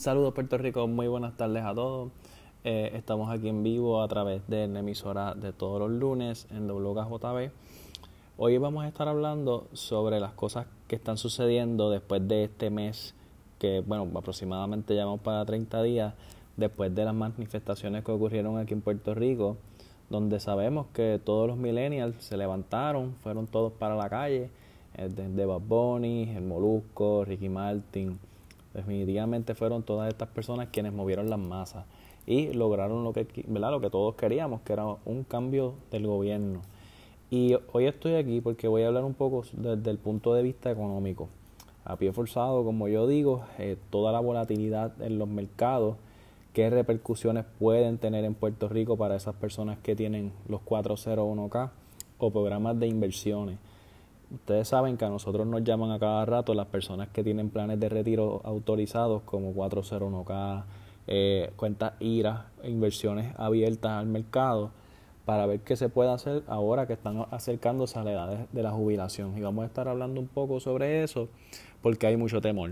Saludos Puerto Rico, muy buenas tardes a todos. Eh, estamos aquí en vivo a través de la emisora de todos los lunes en WKJB. Hoy vamos a estar hablando sobre las cosas que están sucediendo después de este mes, que bueno, aproximadamente llevamos para 30 días, después de las manifestaciones que ocurrieron aquí en Puerto Rico, donde sabemos que todos los millennials se levantaron, fueron todos para la calle, desde Bad Bunny, el Molusco, Ricky Martin, Definitivamente fueron todas estas personas quienes movieron las masas y lograron lo que, ¿verdad? lo que todos queríamos, que era un cambio del gobierno. Y hoy estoy aquí porque voy a hablar un poco desde el punto de vista económico. A pie forzado, como yo digo, eh, toda la volatilidad en los mercados, qué repercusiones pueden tener en Puerto Rico para esas personas que tienen los 401k o programas de inversiones Ustedes saben que a nosotros nos llaman a cada rato las personas que tienen planes de retiro autorizados como 401k, eh, cuentas IRA, inversiones abiertas al mercado para ver qué se puede hacer ahora que están acercándose a la edad de la jubilación. Y vamos a estar hablando un poco sobre eso porque hay mucho temor.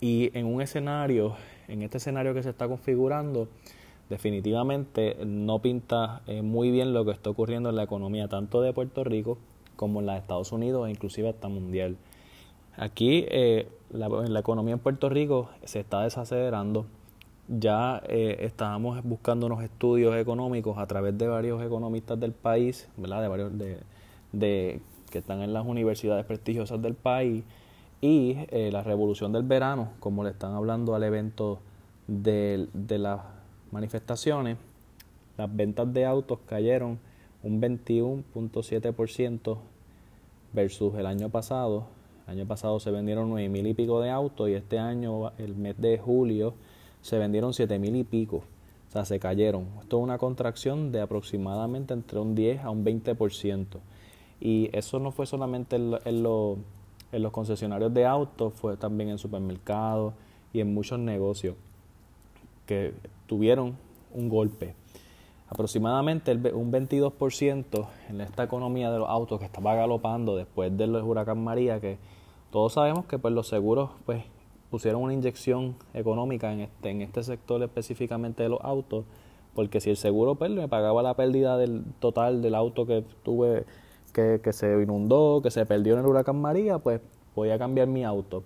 Y en un escenario, en este escenario que se está configurando, definitivamente no pinta eh, muy bien lo que está ocurriendo en la economía tanto de Puerto Rico como en de Estados Unidos e inclusive hasta mundial. Aquí eh, la, economía en Puerto Rico se está desacelerando. Ya eh, estábamos buscando unos estudios económicos a través de varios economistas del país, ¿verdad? De varios de que están en las universidades prestigiosas del país y eh, la revolución del verano, como le están hablando al evento de, de las manifestaciones, las ventas de autos cayeron un 21.7% versus el año pasado. El año pasado se vendieron 9 mil y pico de autos y este año, el mes de julio, se vendieron 7 mil y pico. O sea, se cayeron. Esto es una contracción de aproximadamente entre un 10 a un 20%. Y eso no fue solamente en, en los concesionarios de autos, fue también en supermercados y en muchos negocios que tuvieron un golpe aproximadamente un 22% en esta economía de los autos que estaba galopando después del huracán María, que todos sabemos que pues los seguros pues pusieron una inyección económica en este, en este sector específicamente de los autos, porque si el seguro pues, me pagaba la pérdida del total del auto que tuve, que, que se inundó, que se perdió en el huracán María, pues voy a cambiar mi auto.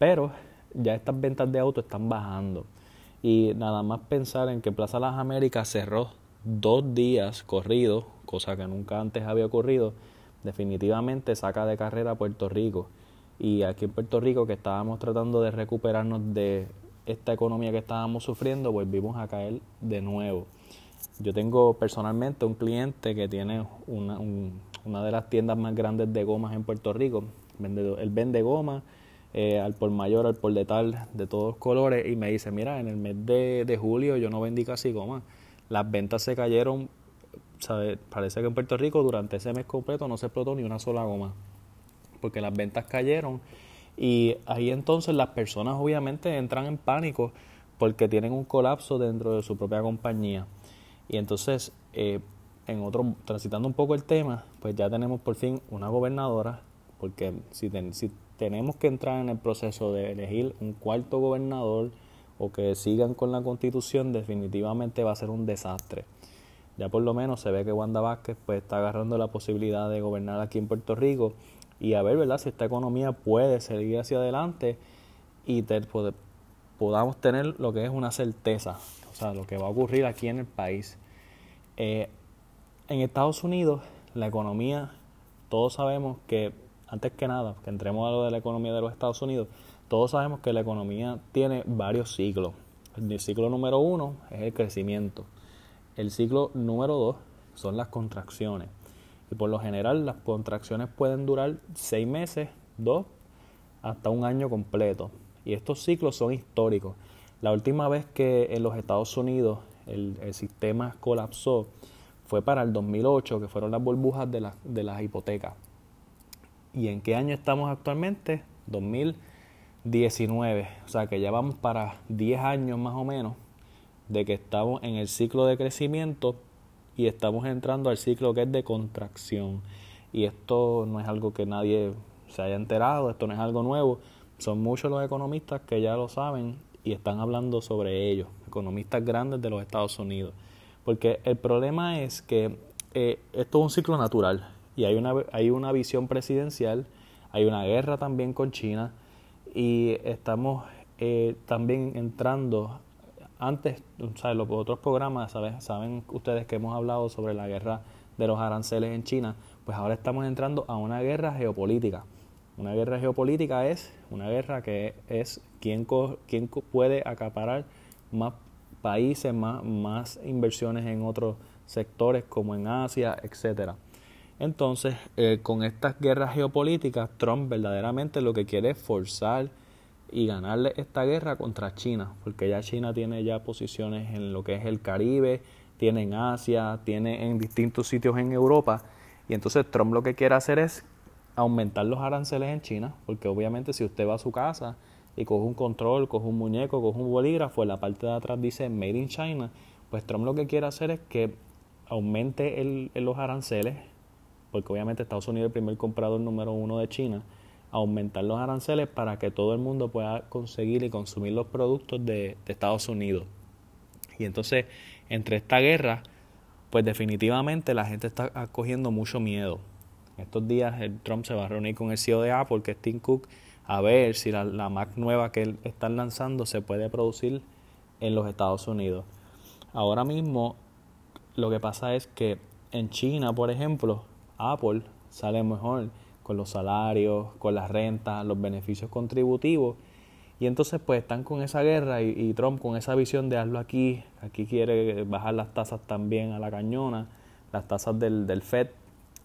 Pero ya estas ventas de autos están bajando. Y nada más pensar en que Plaza Las Américas cerró dos días corridos, cosa que nunca antes había ocurrido, definitivamente saca de carrera a Puerto Rico. Y aquí en Puerto Rico, que estábamos tratando de recuperarnos de esta economía que estábamos sufriendo, volvimos a caer de nuevo. Yo tengo personalmente un cliente que tiene una, una de las tiendas más grandes de gomas en Puerto Rico. Él vende goma eh, al por mayor, al por de tal, de todos colores, y me dice, mira, en el mes de, de julio yo no vendí casi goma las ventas se cayeron, parece que en Puerto Rico durante ese mes completo no se explotó ni una sola goma, porque las ventas cayeron y ahí entonces las personas obviamente entran en pánico porque tienen un colapso dentro de su propia compañía. Y entonces, eh, en otro, transitando un poco el tema, pues ya tenemos por fin una gobernadora, porque si, si tenemos que entrar en el proceso de elegir un cuarto gobernador, o que sigan con la constitución, definitivamente va a ser un desastre. Ya por lo menos se ve que Wanda Vázquez pues, está agarrando la posibilidad de gobernar aquí en Puerto Rico y a ver ¿verdad? si esta economía puede seguir hacia adelante y podamos tener lo que es una certeza, o sea, lo que va a ocurrir aquí en el país. Eh, en Estados Unidos, la economía, todos sabemos que, antes que nada, que entremos a lo de la economía de los Estados Unidos, todos sabemos que la economía tiene varios ciclos. El ciclo número uno es el crecimiento. El ciclo número dos son las contracciones. Y por lo general las contracciones pueden durar seis meses, dos, hasta un año completo. Y estos ciclos son históricos. La última vez que en los Estados Unidos el, sistema colapsó fue para el 2008, que fueron las burbujas de, las hipotecas. ¿Y en qué año estamos actualmente? 2000 19, o sea que ya vamos para 10 años más o menos de que estamos en el ciclo de crecimiento y estamos entrando al ciclo que es de contracción. Y esto no es algo que nadie se haya enterado, esto no es algo nuevo, son muchos los economistas que ya lo saben y están hablando sobre ello, economistas grandes de los Estados Unidos. Porque el problema es que eh, esto es un ciclo natural y hay una, hay una visión presidencial, hay una guerra también con China y estamos eh, también entrando, antes, ¿sabes? los otros programas, ¿sabes? saben ustedes que hemos hablado sobre la guerra de los aranceles en China, pues ahora estamos entrando a una guerra geopolítica. Una guerra geopolítica es una guerra que es quién, quién puede acaparar más países, más, más inversiones en otros sectores como en Asia, etcétera. Entonces, eh, con estas guerras geopolíticas, Trump verdaderamente lo que quiere es forzar y ganarle esta guerra contra China, porque ya China tiene ya posiciones en lo que es el Caribe, tiene en Asia, tiene en distintos sitios en Europa, y entonces Trump lo que quiere hacer es aumentar los aranceles en China, porque obviamente si usted va a su casa y coge un control, coge un muñeco, coge un bolígrafo, en la parte de atrás dice Made in China, pues Trump lo que quiere hacer es que aumente el, los aranceles, porque obviamente Estados Unidos es el primer comprador número uno de China, aumentar los aranceles para que todo el mundo pueda conseguir y consumir los productos de, Estados Unidos. Y entonces, entre esta guerra, pues definitivamente la gente está cogiendo mucho miedo estos días el Trump se va a reunir con el CEO de Apple, que es Tim Cook, a ver si la, Mac nueva que él está lanzando se puede producir en los Estados Unidos. Ahora mismo lo que pasa es que en China, por ejemplo, Apple sale mejor con los salarios, con las rentas, los beneficios contributivos. Y entonces pues están con esa guerra y, Trump con esa visión de hazlo aquí, aquí quiere bajar las tasas también a la cañona, las tasas del, del FED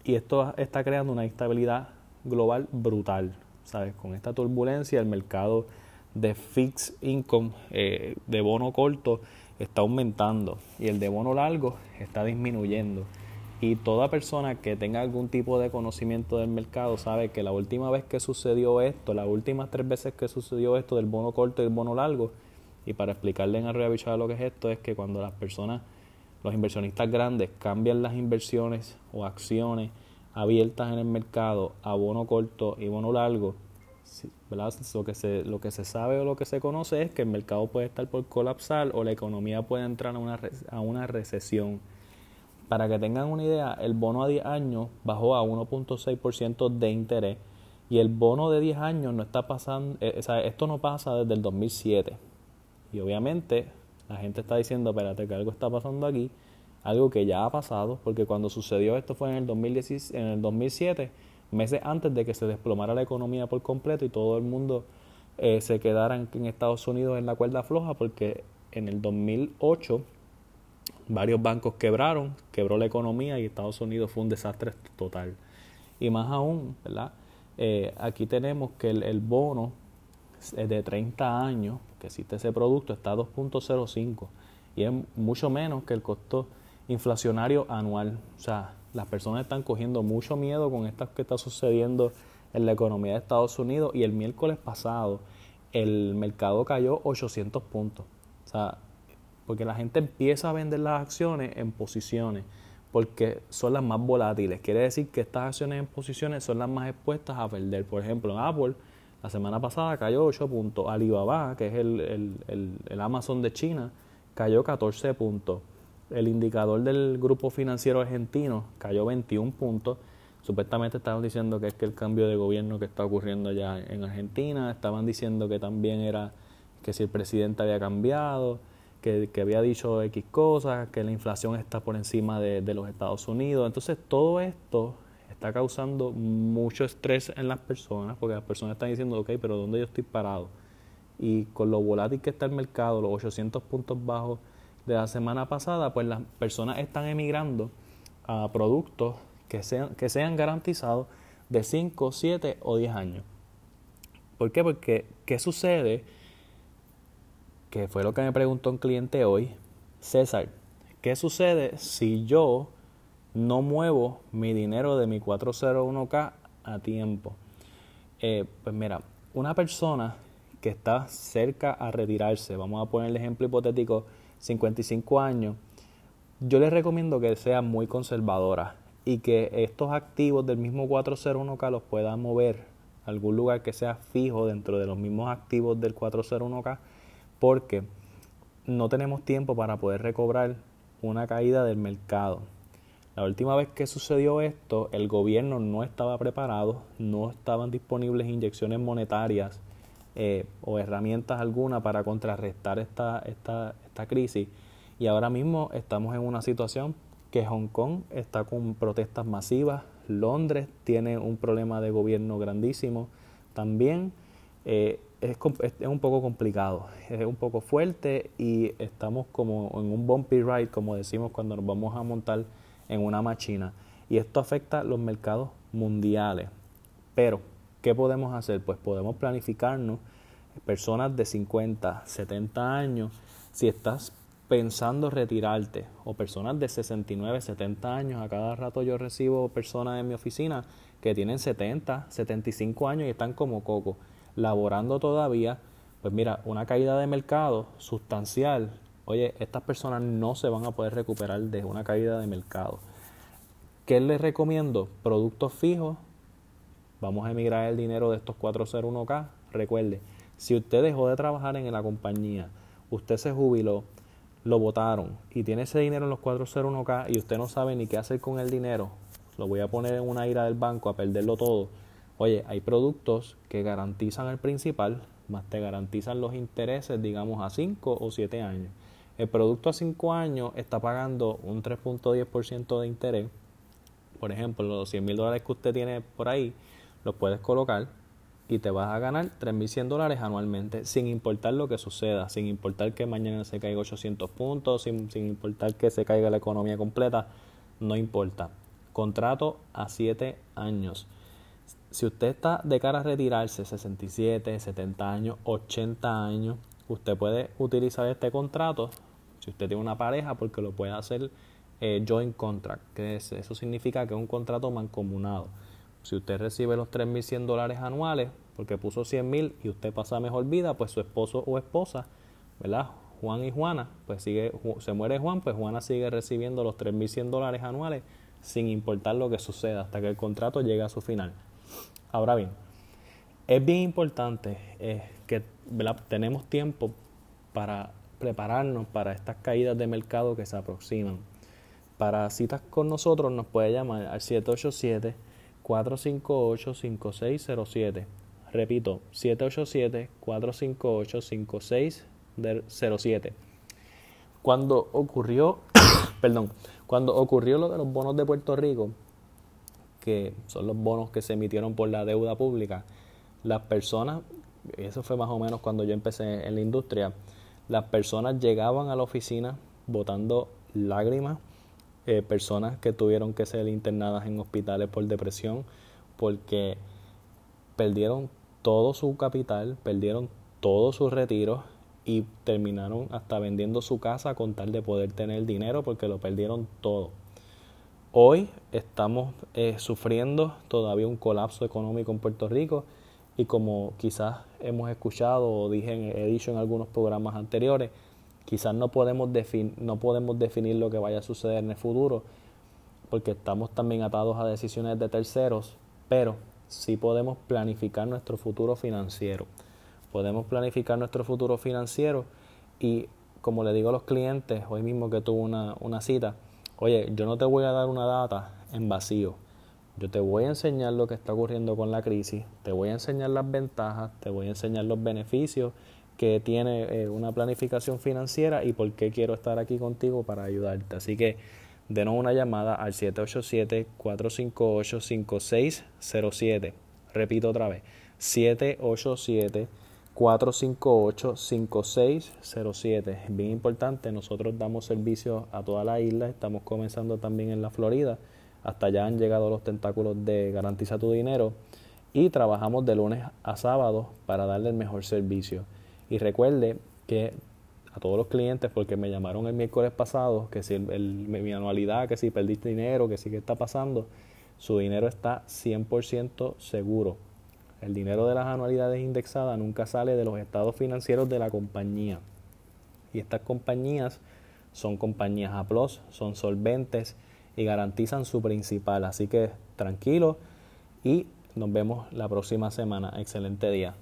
y esto está creando una instabilidad global brutal, ¿sabes? Con esta turbulencia el mercado de fixed income, eh, de bono corto, está aumentando y el de bono largo está disminuyendo. Y toda persona que tenga algún tipo de conocimiento del mercado sabe que la última vez que sucedió esto, las últimas tres veces que sucedió esto del bono corto y el bono largo, y para explicarle en arriba lo que es esto, es que cuando las personas los inversionistas grandes cambian las inversiones o acciones abiertas en el mercado a bono corto y bono largo, Lo, que se, lo que se sabe o lo que se conoce es que el mercado puede estar por colapsar o la economía puede entrar a una, a una recesión. Para que tengan una idea, el bono a 10 años bajó a 1.6% de interés y el bono de 10 años no está pasando, eh, esto no pasa desde el 2007. Y obviamente la gente está diciendo, espérate, que algo está pasando aquí, algo que ya ha pasado, porque cuando sucedió esto fue en el, 2016, en el 2007, meses antes de que se desplomara la economía por completo y todo el mundo eh, se quedara en, Estados Unidos en la cuerda floja, porque en el 2008 varios bancos quebraron, quebró la economía y Estados Unidos fue un desastre total. Y más aún, ¿verdad? Eh, aquí tenemos que el, el bono de 30 años que existe ese producto está a 2.05 y es mucho menos que el costo inflacionario anual. O sea, las personas están cogiendo mucho miedo con esto que está sucediendo en la economía de Estados Unidos y el miércoles pasado el mercado cayó 800 puntos. O sea, porque la gente empieza a vender las acciones en posiciones porque son las más volátiles. Quiere decir que estas acciones en posiciones son las más expuestas a perder. Por ejemplo, en Apple la semana pasada cayó 8 puntos. Alibaba, que es el, Amazon de China, cayó 14 puntos. El indicador del grupo financiero argentino cayó 21 puntos. Supuestamente estaban diciendo que es que el cambio de gobierno que está ocurriendo allá en Argentina, estaban diciendo que también era que si el presidente había cambiado, que, había dicho X cosas, que la inflación está por encima de, los Estados Unidos. Entonces todo esto está causando mucho estrés en las personas, porque las personas están diciendo, ok, pero ¿dónde yo estoy parado? Y con lo volátil que está el mercado, los 800 puntos bajos de la semana pasada, pues las personas están emigrando a productos que sean, que sean garantizados de 5, 7 o 10 años. ¿Por qué? Porque, ¿qué sucede? Que fue lo que me preguntó un cliente hoy, César, ¿qué sucede si yo no muevo mi dinero de mi 401k a tiempo. Eh, pues mira, una persona que está cerca a retirarse, vamos a poner el ejemplo hipotético, 55 años, yo les recomiendo que sea muy conservadora y que estos activos del mismo 401k los pueda mover a algún lugar que sea fijo dentro de los mismos activos del 401k porque no tenemos tiempo para poder recobrar una caída del mercado. La última vez que sucedió esto, el gobierno no estaba preparado, no estaban disponibles inyecciones monetarias eh, o herramientas alguna para contrarrestar esta, esta, esta crisis. Y ahora mismo estamos en una situación que Hong Kong está con protestas masivas, Londres tiene un problema de gobierno grandísimo también. Eh, es, un poco complicado, es un poco fuerte y estamos como en un bumpy ride, como decimos cuando nos vamos a montar en una máquina. Y esto afecta los mercados mundiales. Pero, ¿qué podemos hacer? Pues podemos planificarnos, personas de 50, 70 años, si estás pensando retirarte, o personas de 69, 70 años, a cada rato yo recibo personas en mi oficina que tienen 70, 75 años y están como coco laborando todavía, pues mira, una caída de mercado sustancial, oye, estas personas no se van a poder recuperar de una caída de mercado. ¿Qué les recomiendo? Productos fijos. Vamos a emigrar el dinero de estos 401k. Recuerde, si usted dejó de trabajar en la compañía, usted se jubiló, lo votaron y tiene ese dinero en los 401k y usted no sabe ni qué hacer con el dinero, lo voy a poner en una ira del banco a perderlo todo Oye, hay productos que garantizan el principal, más te garantizan los intereses, digamos, a 5 o 7 años. El producto a 5 años está pagando un 3.10% de interés. Por ejemplo, los 100 mil dólares que usted tiene por ahí, los puedes colocar y te vas a ganar 3.100 dólares anualmente, sin importar lo que suceda, sin importar que mañana se caiga 800 puntos, sin, sin importar que se caiga la economía completa, no importa. Contrato a 7 años. Si usted está de cara a retirarse 67, 70 años, 80 años, usted puede utilizar este contrato si usted tiene una pareja porque lo puede hacer eh, joint contract, que eso significa que es un contrato mancomunado. Si usted recibe los 3.100 dólares anuales porque puso 100.000 y usted pasa mejor vida, pues su esposo o esposa, ¿verdad? Juan y Juana, pues sigue, se muere Juan, pues Juana sigue recibiendo los 3.100 dólares anuales sin importar lo que suceda hasta que el contrato llegue a su final. Ahora bien, es bien importante eh, que tenemos tiempo para prepararnos para estas caídas de mercado que se aproximan. Para citas con nosotros nos puede llamar al 787-458-5607. Repito, 787-458-5607. Cuando ocurrió, perdón, cuando ocurrió lo de los bonos de Puerto Rico, que son los bonos que se emitieron por la deuda pública, las personas, eso fue más o menos cuando yo empecé en la industria, las personas llegaban a la oficina botando lágrimas, eh, personas que tuvieron que ser internadas en hospitales por depresión, porque perdieron todo su capital, perdieron todos sus retiros y terminaron hasta vendiendo su casa con tal de poder tener dinero porque lo perdieron todo. Hoy estamos eh, sufriendo todavía un colapso económico en Puerto Rico y como quizás hemos escuchado o dije, he dicho en algunos programas anteriores, quizás no podemos, no podemos definir lo que vaya a suceder en el futuro porque estamos también atados a decisiones de terceros, pero sí podemos planificar nuestro futuro financiero. Podemos planificar nuestro futuro financiero y como le digo a los clientes, hoy mismo que tuve una, una cita, Oye, yo no te voy a dar una data en vacío. Yo te voy a enseñar lo que está ocurriendo con la crisis, te voy a enseñar las ventajas, te voy a enseñar los beneficios que tiene eh, una planificación financiera y por qué quiero estar aquí contigo para ayudarte. Así que denos una llamada al 787-458-5607. Repito otra vez, 787 458-5607. Es bien importante, nosotros damos servicio a toda la isla, estamos comenzando también en la Florida, hasta allá han llegado los tentáculos de Garantiza tu Dinero y trabajamos de lunes a sábado para darle el mejor servicio. Y recuerde que a todos los clientes, porque me llamaron el miércoles pasado, que si mi anualidad, que si perdiste dinero, que si qué está pasando, su dinero está 100% seguro el dinero de las anualidades indexadas nunca sale de los estados financieros de la compañía. Y estas compañías son compañías A, son solventes y garantizan su principal. Así que tranquilo y nos vemos la próxima semana. Excelente día.